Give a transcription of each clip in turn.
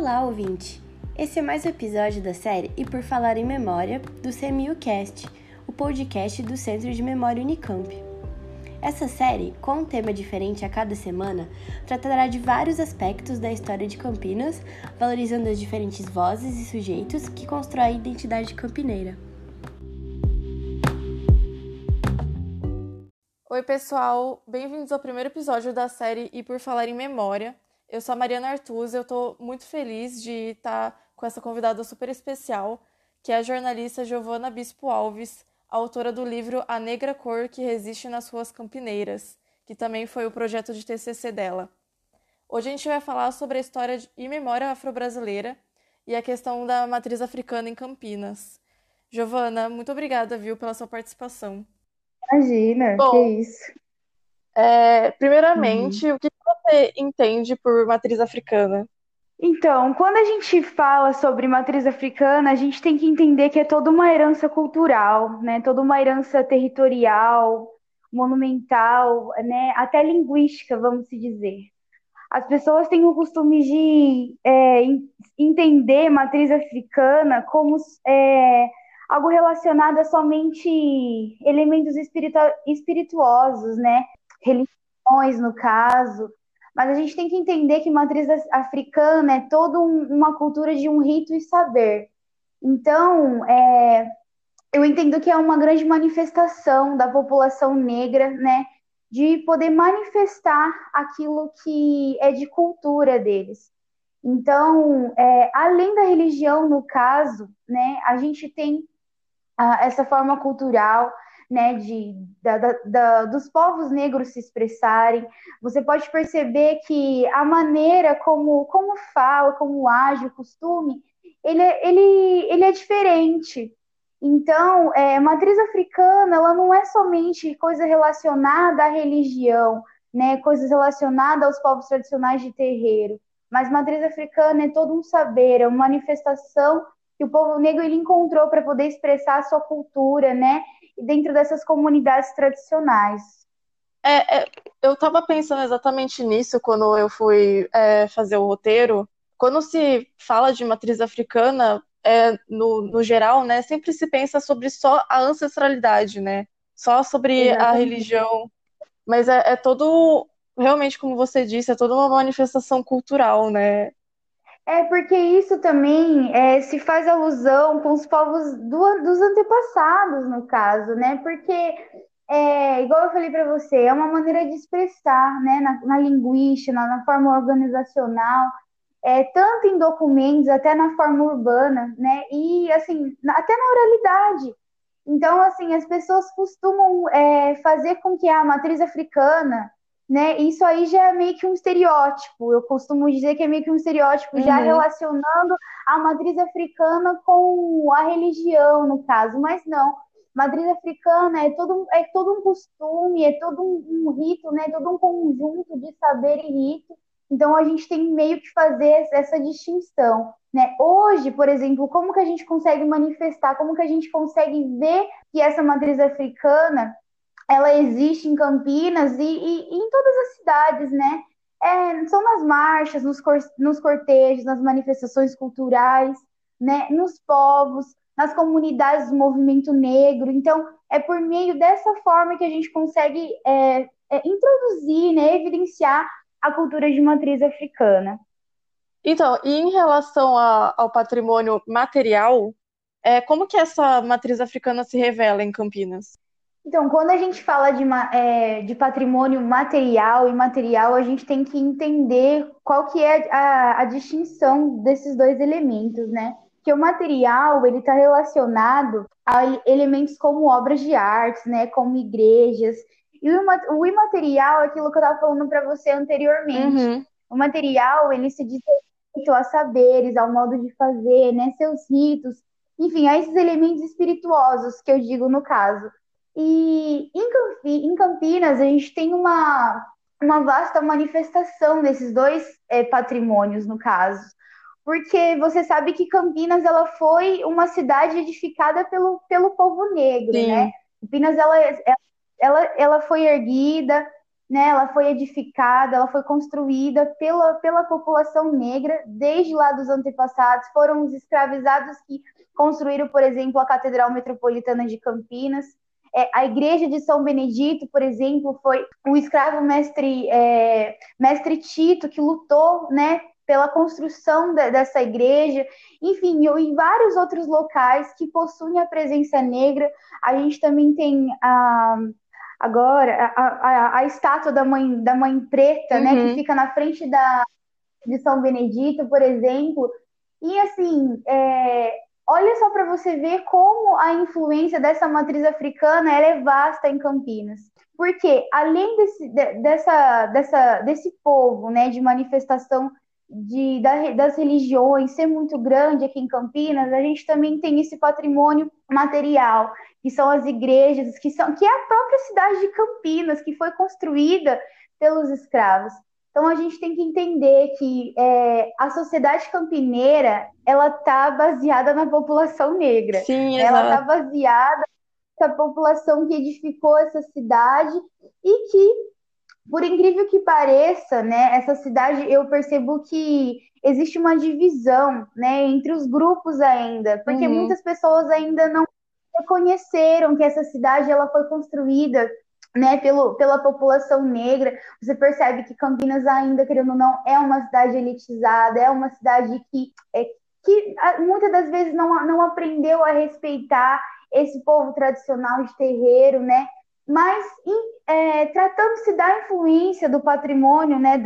Olá, ouvinte! Esse é mais um episódio da série E Por Falar em Memória, do CMUcast, o podcast do Centro de Memória Unicamp. Essa série, com um tema diferente a cada semana, tratará de vários aspectos da história de Campinas, valorizando as diferentes vozes e sujeitos que constroem a identidade campineira. Oi, pessoal! Bem-vindos ao primeiro episódio da série E Por Falar em Memória. Eu sou a Mariana Artuz e eu estou muito feliz de estar com essa convidada super especial, que é a jornalista Giovana Bispo Alves, autora do livro A Negra Cor que Resiste nas Ruas Campineiras, que também foi o projeto de TCC dela. Hoje a gente vai falar sobre a história e memória afro-brasileira e a questão da matriz africana em Campinas. Giovana, muito obrigada, viu, pela sua participação. Imagina, Bom, que isso. É, primeiramente, uhum. o que você entende por matriz africana? Então, quando a gente fala sobre matriz africana, a gente tem que entender que é toda uma herança cultural, né? Toda uma herança territorial, monumental, né? Até linguística, vamos se dizer. As pessoas têm o costume de é, entender matriz africana como é, algo relacionado a somente elementos espiritu espirituosos, né? Religiões, no caso, mas a gente tem que entender que matriz africana é toda um, uma cultura de um rito e saber. Então, é, eu entendo que é uma grande manifestação da população negra, né, de poder manifestar aquilo que é de cultura deles. Então, é, além da religião, no caso, né, a gente tem ah, essa forma cultural né, de, da, da, dos povos negros se expressarem. Você pode perceber que a maneira como, como fala, como age, o costume, ele, ele, ele é diferente. Então, é, matriz africana, ela não é somente coisa relacionada à religião, né, coisas relacionadas aos povos tradicionais de terreiro, mas matriz africana é todo um saber, é uma manifestação que o povo negro ele encontrou para poder expressar a sua cultura, né, dentro dessas comunidades tradicionais. É, é, eu estava pensando exatamente nisso quando eu fui é, fazer o roteiro. Quando se fala de matriz africana, é, no, no geral, né, sempre se pensa sobre só a ancestralidade, né? Só sobre exatamente. a religião. Mas é, é todo, realmente, como você disse, é toda uma manifestação cultural, né? É porque isso também é, se faz alusão com os povos do, dos antepassados, no caso, né? Porque, é, igual eu falei para você, é uma maneira de expressar, né? Na, na linguística, na, na, forma organizacional, é, tanto em documentos, até na forma urbana, né? E, assim, até na oralidade. Então, assim, as pessoas costumam é, fazer com que a matriz africana né? Isso aí já é meio que um estereótipo. Eu costumo dizer que é meio que um estereótipo, uhum. já relacionando a matriz africana com a religião, no caso, mas não. Matriz africana é todo, é todo um costume, é todo um, um rito, né? Todo um conjunto de saber e rito. Então a gente tem meio que fazer essa distinção. Né? Hoje, por exemplo, como que a gente consegue manifestar, como que a gente consegue ver que essa matriz africana ela existe em Campinas e, e, e em todas as cidades, né? É, são nas marchas, nos, cor, nos cortejos, nas manifestações culturais, né? Nos povos, nas comunidades do movimento negro. Então, é por meio dessa forma que a gente consegue é, é, introduzir, né? Evidenciar a cultura de matriz africana. Então, e em relação a, ao patrimônio material, é, como que essa matriz africana se revela em Campinas? Então, quando a gente fala de, é, de patrimônio material e imaterial, a gente tem que entender qual que é a, a distinção desses dois elementos, né? Que o material, ele está relacionado a elementos como obras de arte, né? Como igrejas. E o, o imaterial é aquilo que eu estava falando para você anteriormente. Uhum. O material, ele se diz respeito a saberes, ao modo de fazer, né? Seus ritos, enfim, a esses elementos espirituosos que eu digo no caso. E em Campinas, a gente tem uma, uma vasta manifestação desses dois é, patrimônios, no caso. Porque você sabe que Campinas ela foi uma cidade edificada pelo, pelo povo negro, Sim. né? Campinas ela, ela, ela foi erguida né, ela foi edificada, ela foi construída pela, pela população negra desde lá dos antepassados. Foram os escravizados que construíram, por exemplo, a Catedral Metropolitana de Campinas. É, a igreja de São Benedito, por exemplo, foi o escravo mestre, é, mestre Tito que lutou né, pela construção de, dessa igreja, enfim, em vários outros locais que possuem a presença negra. A gente também tem a, agora a, a, a, estátua da mãe, da mãe preta, uhum. né, que uhum. fica na frente da, de São Benedito, por exemplo. E assim, é, você ver como a influência dessa matriz africana é vasta em Campinas. Porque além desse, dessa, dessa, desse povo né, de manifestação de, das religiões ser muito grande aqui em Campinas, a gente também tem esse patrimônio material, que são as igrejas, que, são, que é a própria cidade de Campinas, que foi construída pelos escravos. Então a gente tem que entender que é, a sociedade campineira ela está baseada na população negra. Sim, ela está baseada na população que edificou essa cidade e que por incrível que pareça, né, essa cidade eu percebo que existe uma divisão, né, entre os grupos ainda, porque uhum. muitas pessoas ainda não reconheceram que essa cidade ela foi construída né, pelo, pela população negra. Você percebe que Campinas ainda, querendo ou não, é uma cidade elitizada, é uma cidade que, é, que muitas das vezes não, não aprendeu a respeitar esse povo tradicional de terreiro, né? mas é, tratando-se da influência do patrimônio, né,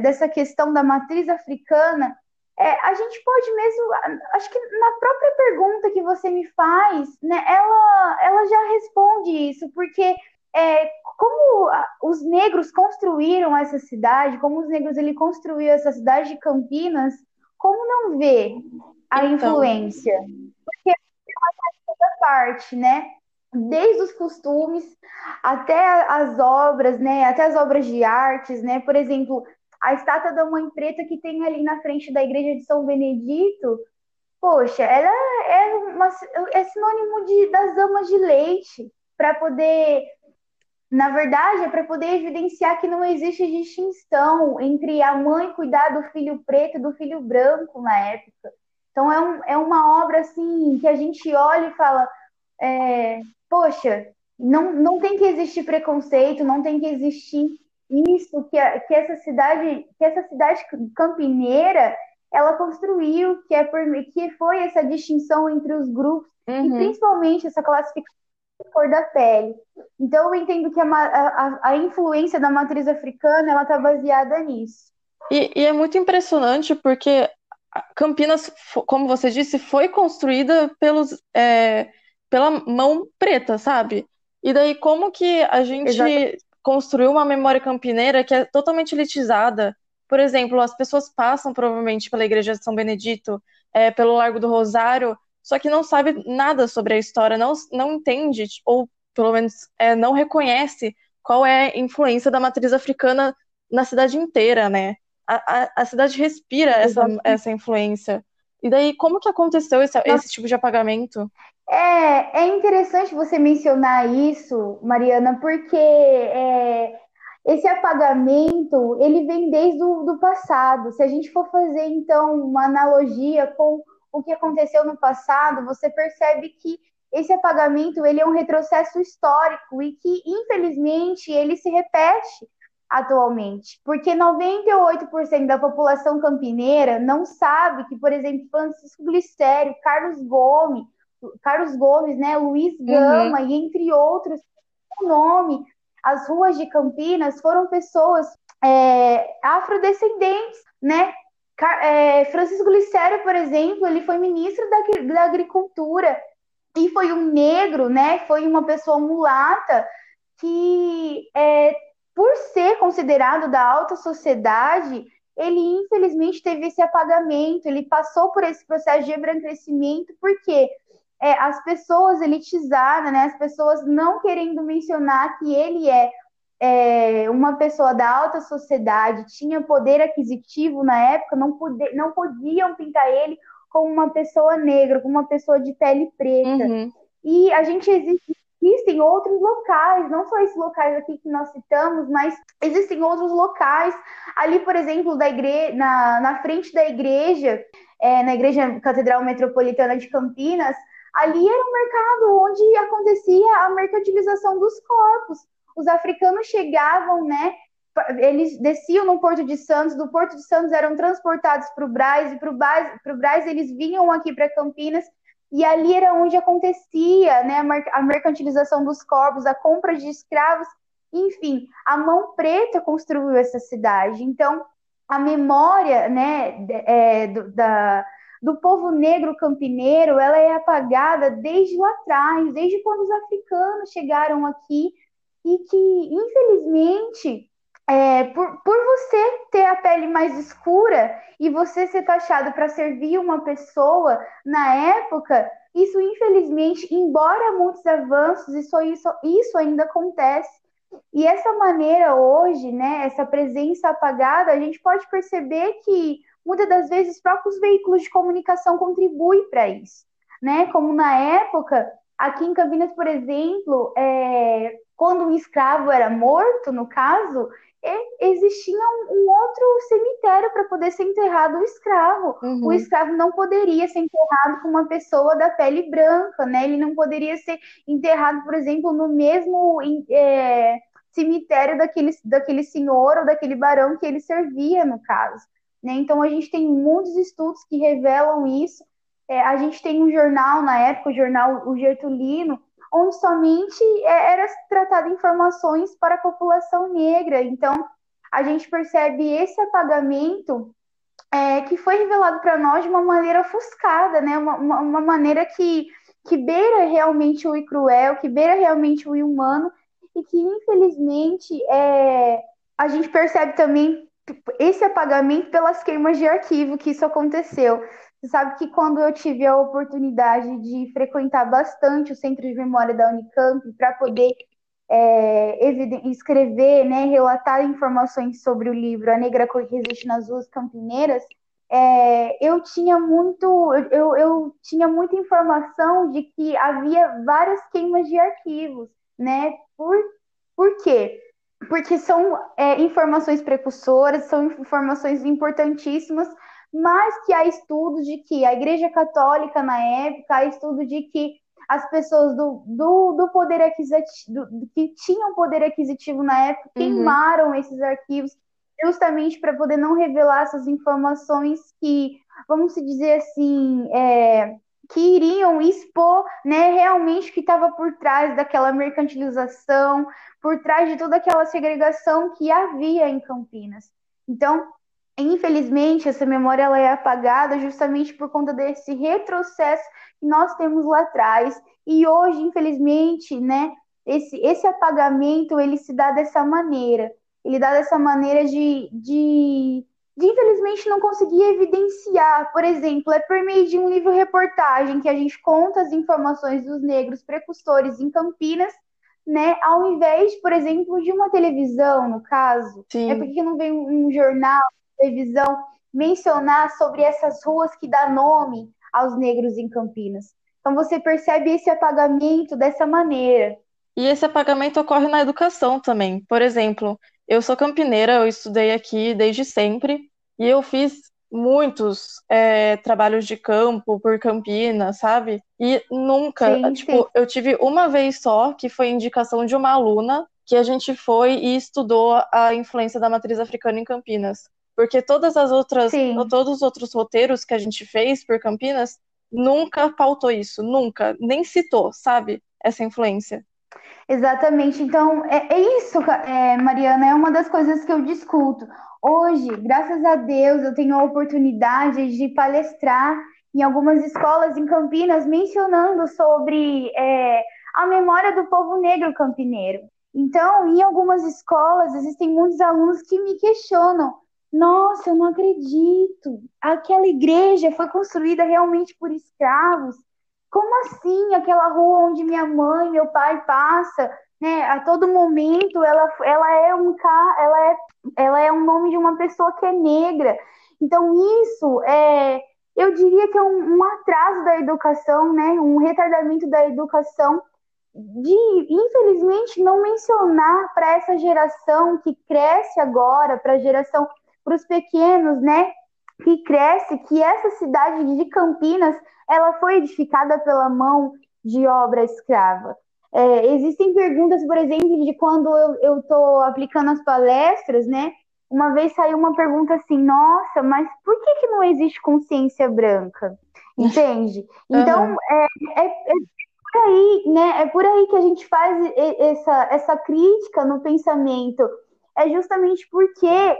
dessa questão da matriz africana, é, a gente pode mesmo, acho que na própria pergunta que você me faz, né, ela, ela já responde isso, porque é, como os negros construíram essa cidade, como os negros ele construiu essa cidade de Campinas, como não ver a então... influência? Porque é uma parte, né? desde os costumes até as obras, né, até as obras de artes, né, por exemplo, a estátua da Mãe Preta que tem ali na frente da igreja de São Benedito, poxa, ela é, uma, é sinônimo de, das amas de leite, para poder, na verdade, é para poder evidenciar que não existe distinção entre a mãe cuidar do filho preto e do filho branco na época. Então é, um, é uma obra assim que a gente olha e fala, é, poxa, não, não tem que existir preconceito, não tem que existir isso que, a, que essa cidade, que essa cidade campineira ela construiu, que é por, que foi essa distinção entre os grupos uhum. e principalmente essa classificação cor da pele. Então eu entendo que a, a, a influência da matriz africana ela está baseada nisso. E, e, é muito impressionante porque Campinas, como você disse, foi construída pelos é, pela mão preta, sabe? E daí, como que a gente Exatamente. construiu uma memória campineira que é totalmente elitizada? Por exemplo, as pessoas passam provavelmente pela Igreja de São Benedito, é, pelo Largo do Rosário, só que não sabe nada sobre a história, não, não entende, ou pelo menos é, não reconhece qual é a influência da matriz africana na cidade inteira, né? A, a, a cidade respira essa, essa influência. E daí, como que aconteceu esse, esse tipo de apagamento? É, é interessante você mencionar isso, Mariana, porque é, esse apagamento ele vem desde o do passado. Se a gente for fazer então uma analogia com o que aconteceu no passado, você percebe que esse apagamento ele é um retrocesso histórico e que infelizmente ele se repete atualmente, porque 98% da população campineira não sabe que, por exemplo, Francisco Glicério, Carlos Gomes, Carlos Gomes, né, Luiz uhum. Gama uhum. e entre outros, o nome, as ruas de Campinas foram pessoas é, afrodescendentes, né? É, Francisco Glicério, por exemplo, ele foi ministro da, da Agricultura e foi um negro, né? Foi uma pessoa mulata que, é, por ser considerado da alta sociedade, ele infelizmente teve esse apagamento, ele passou por esse processo de embranquecimento, porque é, as pessoas elitizadas, né, as pessoas não querendo mencionar que ele é, é, uma pessoa da alta sociedade, tinha poder aquisitivo na época, não, poder, não podiam pintar ele como uma pessoa negra, como uma pessoa de pele preta. Uhum. E a gente existe existem outros locais, não só esses locais aqui que nós citamos, mas existem outros locais. Ali, por exemplo, da igre... na, na frente da igreja, é, na Igreja Catedral Metropolitana de Campinas, ali era um mercado onde acontecia a mercantilização dos corpos. Os africanos chegavam, né? Eles desciam no Porto de Santos, do Porto de Santos eram transportados para o Braz, e para o Braz eles vinham aqui para Campinas e ali era onde acontecia né, a mercantilização dos corpos, a compra de escravos, enfim, a mão preta construiu essa cidade. Então, a memória né, é, do, da, do povo negro campineiro ela é apagada desde lá atrás, desde quando os africanos chegaram aqui, e que, infelizmente, é, por, por você ter a pele mais escura e você ser taxado para servir uma pessoa na época, isso infelizmente, embora muitos avanços, isso, isso, isso ainda acontece. E essa maneira hoje, né, essa presença apagada, a gente pode perceber que muitas das vezes os próprios veículos de comunicação contribuem para isso, né? Como na época, aqui em Campinas, por exemplo, é, quando um escravo era morto, no caso, existia um, um outro cemitério para poder ser enterrado o escravo. Uhum. O escravo não poderia ser enterrado com uma pessoa da pele branca, né? Ele não poderia ser enterrado, por exemplo, no mesmo é, cemitério daquele, daquele senhor ou daquele barão que ele servia, no caso. Né? Então, a gente tem muitos estudos que revelam isso. É, a gente tem um jornal, na época, o jornal O Getulino, onde somente é, era tratada informações para a população negra. Então, a gente percebe esse apagamento é, que foi revelado para nós de uma maneira ofuscada, né? uma, uma, uma, maneira que, que beira realmente o cruel, que beira realmente o humano, e que, infelizmente, é, a gente percebe também esse apagamento pelas queimas de arquivo que isso aconteceu. Você sabe que quando eu tive a oportunidade de frequentar bastante o Centro de Memória da Unicamp para poder é, escrever, né, relatar informações sobre o livro A Negra Cor que Resiste nas Ruas Campineiras, é, eu tinha muito, eu, eu tinha muita informação de que havia várias queimas de arquivos, né? Por, por quê? Porque são é, informações precursoras, são informações importantíssimas mas que há estudos de que a Igreja Católica, na época, há estudos de que as pessoas do, do, do poder aquisitivo, do, que tinham poder aquisitivo na época, uhum. queimaram esses arquivos justamente para poder não revelar essas informações que, vamos dizer assim, é, que iriam expor né, realmente o que estava por trás daquela mercantilização, por trás de toda aquela segregação que havia em Campinas. Então, Infelizmente, essa memória ela é apagada justamente por conta desse retrocesso que nós temos lá atrás. E hoje, infelizmente, né, esse, esse apagamento ele se dá dessa maneira. Ele dá dessa maneira de, de, de, infelizmente, não conseguir evidenciar. Por exemplo, é por meio de um livro-reportagem que a gente conta as informações dos negros precursores em Campinas, né, ao invés, por exemplo, de uma televisão, no caso. Sim. É porque não vem um jornal, televisão mencionar sobre essas ruas que dá nome aos negros em Campinas. Então você percebe esse apagamento dessa maneira. E esse apagamento ocorre na educação também. Por exemplo, eu sou campineira, eu estudei aqui desde sempre e eu fiz muitos é, trabalhos de campo por Campinas, sabe? E nunca, sim, tipo, sim. eu tive uma vez só que foi indicação de uma aluna que a gente foi e estudou a influência da matriz africana em Campinas. Porque todas as outras, Sim. todos os outros roteiros que a gente fez por Campinas nunca pautou isso, nunca, nem citou, sabe, essa influência. Exatamente. Então, é, é isso, é, Mariana, é uma das coisas que eu discuto. Hoje, graças a Deus, eu tenho a oportunidade de palestrar em algumas escolas em Campinas, mencionando sobre é, a memória do povo negro campineiro. Então, em algumas escolas, existem muitos alunos que me questionam nossa, eu não acredito. Aquela igreja foi construída realmente por escravos. Como assim? Aquela rua onde minha mãe, meu pai passa, né? A todo momento ela, ela é um ela é, ela é um nome de uma pessoa que é negra. Então isso é, eu diria que é um, um atraso da educação, né? Um retardamento da educação de, infelizmente, não mencionar para essa geração que cresce agora, para a geração, para os pequenos, né, que cresce, que essa cidade de Campinas, ela foi edificada pela mão de obra escrava. É, existem perguntas, por exemplo, de quando eu estou aplicando as palestras, né? Uma vez saiu uma pergunta assim, nossa, mas por que, que não existe consciência branca? Entende? Então, uhum. é, é, é, por aí, né? É por aí que a gente faz essa, essa crítica no pensamento. É justamente porque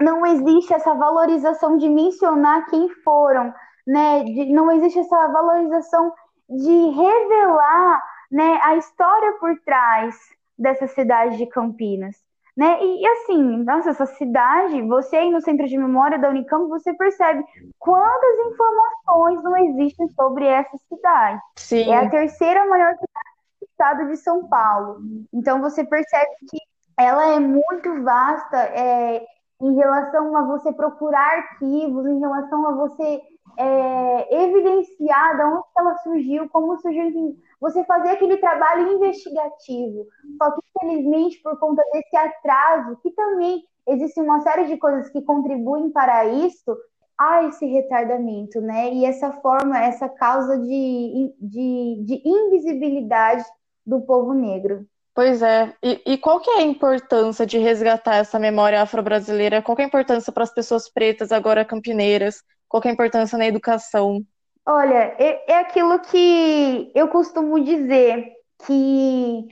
não existe essa valorização de mencionar quem foram, né? De, não existe essa valorização de revelar né, a história por trás dessa cidade de Campinas. Né? E, e, assim, nossa, essa cidade, você aí no Centro de Memória da Unicamp, você percebe quantas informações não existem sobre essa cidade. Sim. É a terceira maior cidade do estado de São Paulo. Então você percebe que ela é muito vasta é, em relação a você procurar arquivos, em relação a você é, evidenciar de onde ela surgiu, como surgiu, você fazer aquele trabalho investigativo. Só que, infelizmente, por conta desse atraso, que também existe uma série de coisas que contribuem para isso, há esse retardamento, né? E essa forma, essa causa de, de, de invisibilidade do povo negro. Pois é. E, e, qual que é a importância de resgatar essa memória afro-brasileira? Qual que é a importância para as pessoas pretas, agora campineiras? Qual que é a importância na educação? Olha, é, é aquilo que eu costumo dizer, que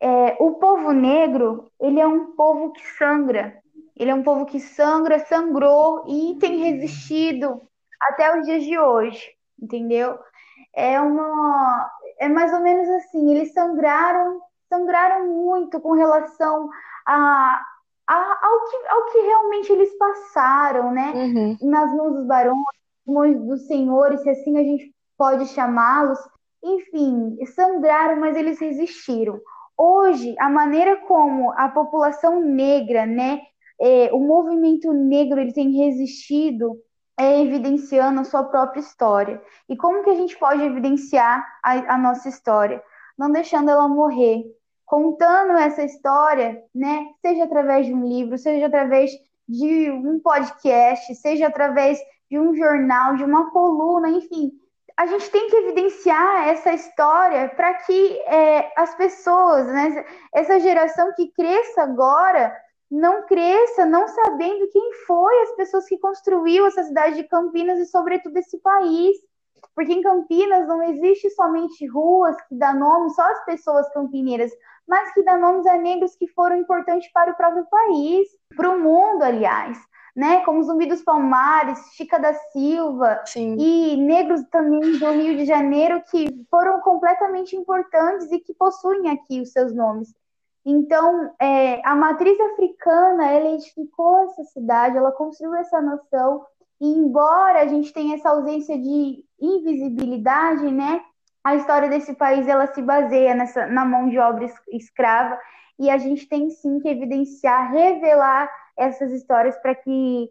é, o povo negro, ele é um povo que sangra. Ele é um povo que sangra, sangrou e tem resistido até os dias de hoje, entendeu? É uma... É mais ou menos assim, eles sangraram sangraram muito com relação a, a, ao, que, ao que realmente eles passaram, né? Uhum. Nas mãos dos barões, mãos dos senhores, se assim a gente pode chamá-los. Enfim, sangraram, mas eles resistiram. Hoje, a maneira como a população negra, né, é, o movimento negro, ele tem resistido é evidenciando a sua própria história. E como que a gente pode evidenciar a, a nossa história? Não deixando ela morrer, contando essa história, né? Seja através de um livro, seja através de um podcast, seja através de um jornal, de uma coluna, enfim. A gente tem que evidenciar essa história para que é, as pessoas, né, essa geração que cresça agora, não cresça não sabendo quem foi as pessoas que construiu essa cidade de Campinas e, sobretudo, esse país. Porque em Campinas não existe somente ruas que dá nome só às pessoas campineiras, mas que dá nomes a negros que foram importantes para o próprio país, para o mundo, aliás. Né, como Zumbi dos Palmares, Chica da Silva Sim. e negros também do Rio de Janeiro que foram completamente importantes e que possuem aqui os seus nomes. Então, é, a matriz africana, ela edificou essa cidade, ela construiu essa nação, e embora a gente tenha essa ausência de invisibilidade, né, a história desse país ela se baseia nessa, na mão de obra escrava e a gente tem sim que evidenciar, revelar essas histórias para que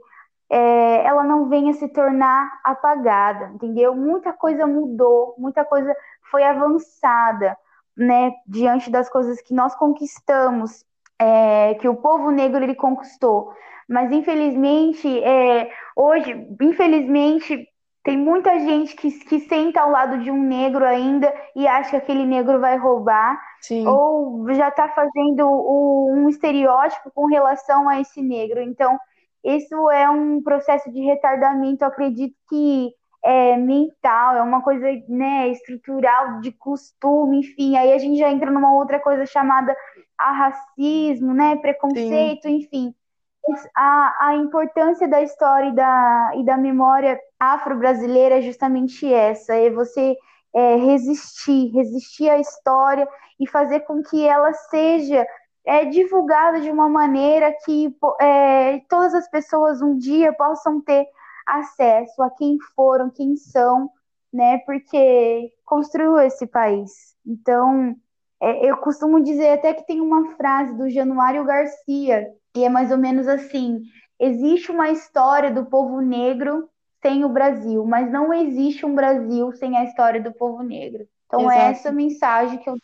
é, ela não venha se tornar apagada, entendeu? Muita coisa mudou, muita coisa foi avançada, né, diante das coisas que nós conquistamos, é, que o povo negro ele conquistou. Mas infelizmente, é, hoje, infelizmente, tem muita gente que, que senta ao lado de um negro ainda e acha que aquele negro vai roubar. Sim. Ou já está fazendo o, um estereótipo com relação a esse negro. Então, isso é um processo de retardamento, acredito que é mental, é uma coisa né, estrutural de costume, enfim. Aí a gente já entra numa outra coisa chamada a racismo, né, preconceito, Sim. enfim a, a importância da história e da, e da memória afro-brasileira é justamente essa: é você é, resistir, resistir à história e fazer com que ela seja é, divulgada de uma maneira que é, todas as pessoas um dia possam ter acesso a quem foram, quem são, né? Porque construiu esse país. Então, é, eu costumo dizer até que tem uma frase do Januário Garcia e é mais ou menos assim: existe uma história do povo negro sem o Brasil, mas não existe um Brasil sem a história do povo negro. Então, Exato. é essa mensagem que eu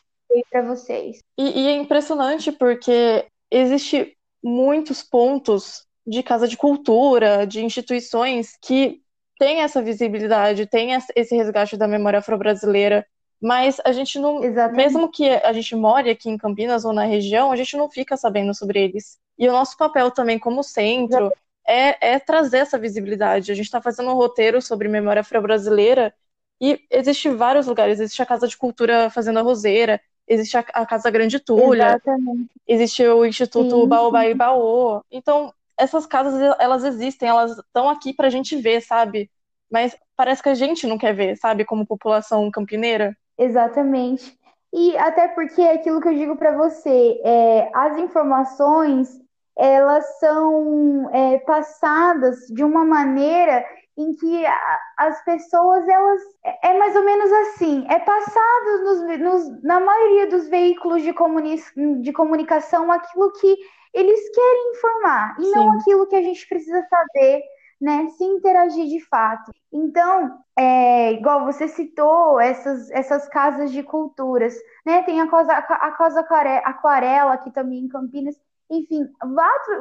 para vocês. E, e é impressionante porque existe muitos pontos de casa de cultura, de instituições que têm essa visibilidade, têm esse resgate da memória afro-brasileira, mas a gente não, Exatamente. mesmo que a gente more aqui em Campinas ou na região, a gente não fica sabendo sobre eles. E o nosso papel também como centro é, é trazer essa visibilidade. A gente está fazendo um roteiro sobre memória afro-brasileira e existe vários lugares. Existe a Casa de Cultura Fazenda Roseira, existe a, a Casa Grande Tulha, Exatamente. existe o Instituto Sim. Baobá e Baô. Então, essas casas, elas existem, elas estão aqui para a gente ver, sabe? Mas parece que a gente não quer ver, sabe? Como população campineira. Exatamente. E até porque é aquilo que eu digo para você, é, as informações elas são é, passadas de uma maneira em que a, as pessoas elas é, mais ou menos assim é passado nos, nos, na maioria dos veículos de, comuni de comunicação aquilo que eles querem informar e Sim. não aquilo que a gente precisa saber né, se interagir de fato. Então, é, igual você citou essas, essas casas de culturas, né? Tem a Casa, a casa Aquarela aqui também em Campinas, enfim,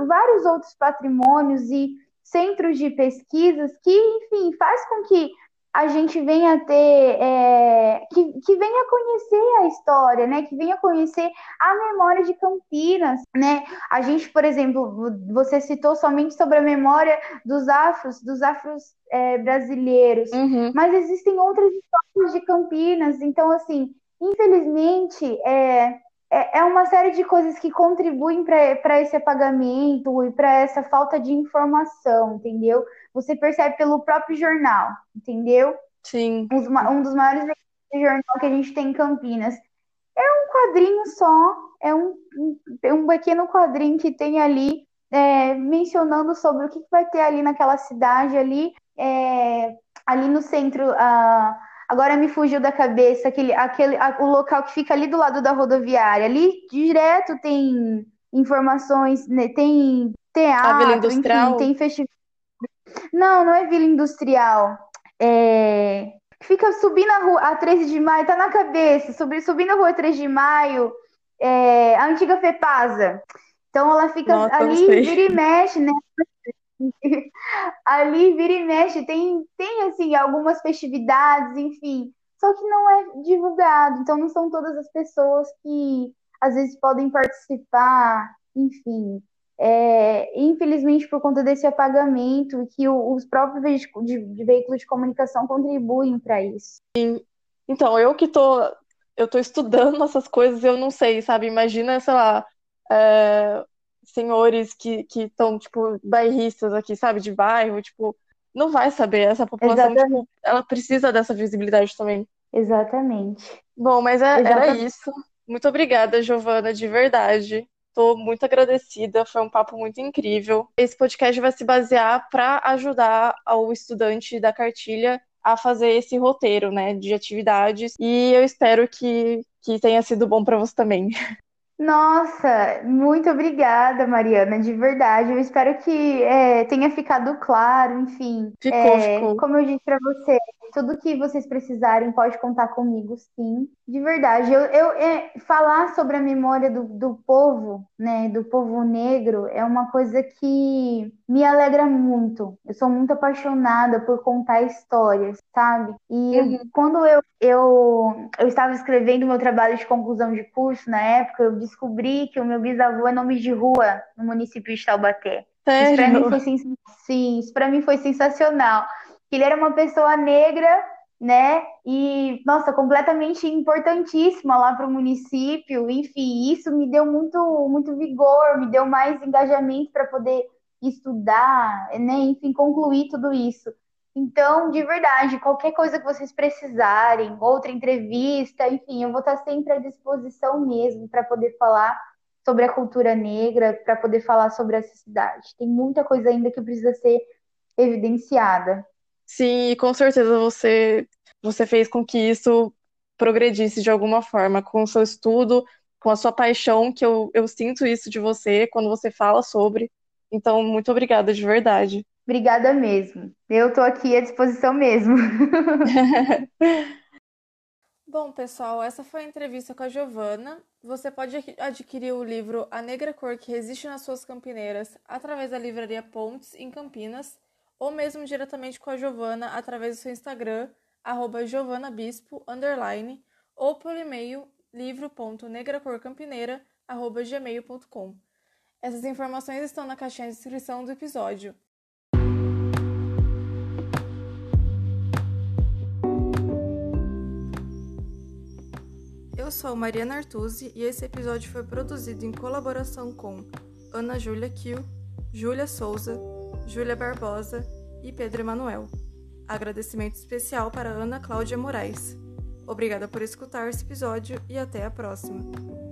vários outros patrimônios e centros de pesquisas que, enfim, faz com que a gente venha ter, é, que, que venha conhecer a história, né? Que venha conhecer a memória de Campinas, né? A gente, por exemplo, você citou somente sobre a memória dos afros, dos afros é, brasileiros, uhum. mas existem outras histórias de Campinas, então, assim, infelizmente, é, é, é uma série de coisas que contribuem para esse apagamento e para essa falta de informação, entendeu? Você percebe pelo próprio jornal, entendeu? Sim. Um, um dos maiores jornal que a gente tem em Campinas. É um quadrinho só, é um, um pequeno quadrinho que tem ali é, mencionando sobre o que vai ter ali naquela cidade ali, é, ali no centro. Uh, Agora me fugiu da cabeça aquele, aquele, a, o local que fica ali do lado da rodoviária. Ali direto tem informações, né, tem teatro, a Vila Industrial. Enfim, tem festival. Não, não é Vila Industrial. É... Fica subindo a rua, a 13 de maio, tá na cabeça, subir, subindo a rua 3 de maio, é... a antiga FEPASA. Então ela fica Nossa, ali, vira e mexe, né? Ali vira e mexe, tem, tem assim algumas festividades, enfim, só que não é divulgado, então não são todas as pessoas que às vezes podem participar, enfim. É, infelizmente, por conta desse apagamento, que o, os próprios veículos de, de, veículos de comunicação contribuem para isso. Então, eu que tô, eu tô estudando essas coisas, eu não sei, sabe? Imagina, sei lá, é, senhores que estão, tipo, bairristas aqui, sabe, de bairro, tipo, não vai saber. Essa população, tipo, ela precisa dessa visibilidade também. Exatamente. Bom, mas é, era isso. Muito obrigada, Giovana, de verdade. Estou muito agradecida, foi um papo muito incrível. Esse podcast vai se basear para ajudar o estudante da cartilha a fazer esse roteiro, né, de atividades. E eu espero que, que tenha sido bom para você também. Nossa, muito obrigada, Mariana, de verdade. Eu espero que é, tenha ficado claro, enfim. Ficou, é, ficou. Como eu disse para você, tudo que vocês precisarem pode contar comigo, sim. De verdade, eu, eu é, falar sobre a memória do, do povo, né, do povo negro, é uma coisa que me alegra muito. Eu sou muito apaixonada por contar histórias, sabe? E uhum. quando eu, eu, eu estava escrevendo meu trabalho de conclusão de curso na época, eu descobri que o meu bisavô é nome de rua no município de Taubaté. Sério? Isso para mim foi sim, isso para mim foi sensacional que ele era uma pessoa negra, né? E, nossa, completamente importantíssima lá para o município. Enfim, isso me deu muito, muito vigor, me deu mais engajamento para poder estudar, né? Enfim, concluir tudo isso. Então, de verdade, qualquer coisa que vocês precisarem, outra entrevista, enfim, eu vou estar sempre à disposição mesmo para poder falar sobre a cultura negra, para poder falar sobre essa cidade. Tem muita coisa ainda que precisa ser evidenciada. Sim, e com certeza você, você fez com que isso progredisse de alguma forma, com o seu estudo, com a sua paixão, que eu, eu sinto isso de você quando você fala sobre. Então, muito obrigada de verdade. Obrigada mesmo. Eu estou aqui à disposição mesmo. Bom, pessoal, essa foi a entrevista com a Giovana. Você pode adquirir o livro A Negra Cor que Resiste nas Suas Campineiras através da livraria Pontes, em Campinas, ou mesmo diretamente com a Giovana através do seu Instagram, arroba giovanabispo, underline, ou pelo e-mail livro.negracorcampineira.gmail.com. Essas informações estão na caixinha de descrição do episódio. Eu sou Mariana Artuzzi e esse episódio foi produzido em colaboração com Ana Júlia Kiel, Júlia Souza, Júlia Barbosa e Pedro Emanuel. Agradecimento especial para Ana Cláudia Moraes. Obrigada por escutar esse episódio e até a próxima.